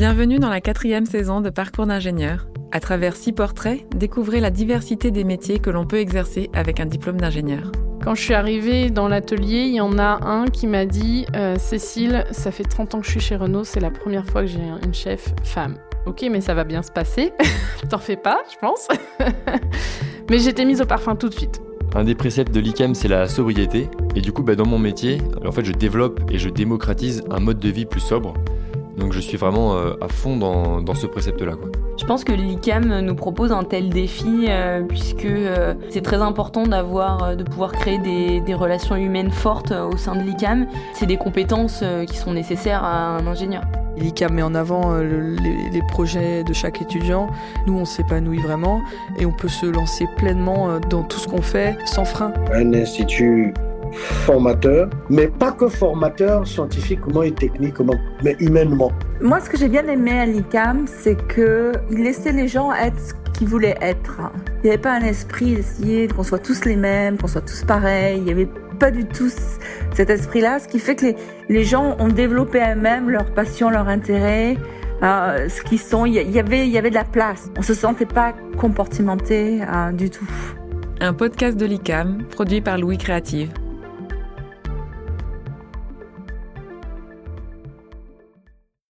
Bienvenue dans la quatrième saison de Parcours d'ingénieur. À travers six portraits, découvrez la diversité des métiers que l'on peut exercer avec un diplôme d'ingénieur. Quand je suis arrivée dans l'atelier, il y en a un qui m'a dit euh, Cécile, ça fait 30 ans que je suis chez Renault, c'est la première fois que j'ai une chef femme. Ok, mais ça va bien se passer. T'en fais pas, je pense. mais j'étais mise au parfum tout de suite. Un des préceptes de l'ICAM, c'est la sobriété. Et du coup, bah, dans mon métier, en fait, je développe et je démocratise un mode de vie plus sobre. Donc je suis vraiment euh, à fond dans, dans ce précepte-là. Je pense que l'ICAM nous propose un tel défi euh, puisque euh, c'est très important d'avoir, de pouvoir créer des, des, relations humaines fortes au sein de l'ICAM. C'est des compétences qui sont nécessaires à un ingénieur. L'ICAM met en avant le, les, les, projets de chaque étudiant. Nous, on s'épanouit vraiment et on peut se lancer pleinement dans tout ce qu'on fait sans frein. Un institut formateur, mais pas que formateur scientifiquement et techniquement, mais humainement. Moi, ce que j'ai bien aimé à l'ICAM, c'est que il laissait les gens être ce qu'ils voulaient être. Il n'y avait pas un esprit d'essayer qu'on soit tous les mêmes, qu'on soit tous pareils. Il n'y avait pas du tout cet esprit-là, ce qui fait que les, les gens ont développé eux-mêmes leur passion, leur intérêt. Euh, ce qu'ils sont, il y avait, il y avait de la place. On se sentait pas comportementé euh, du tout. Un podcast de l'ICAM produit par Louis Créative.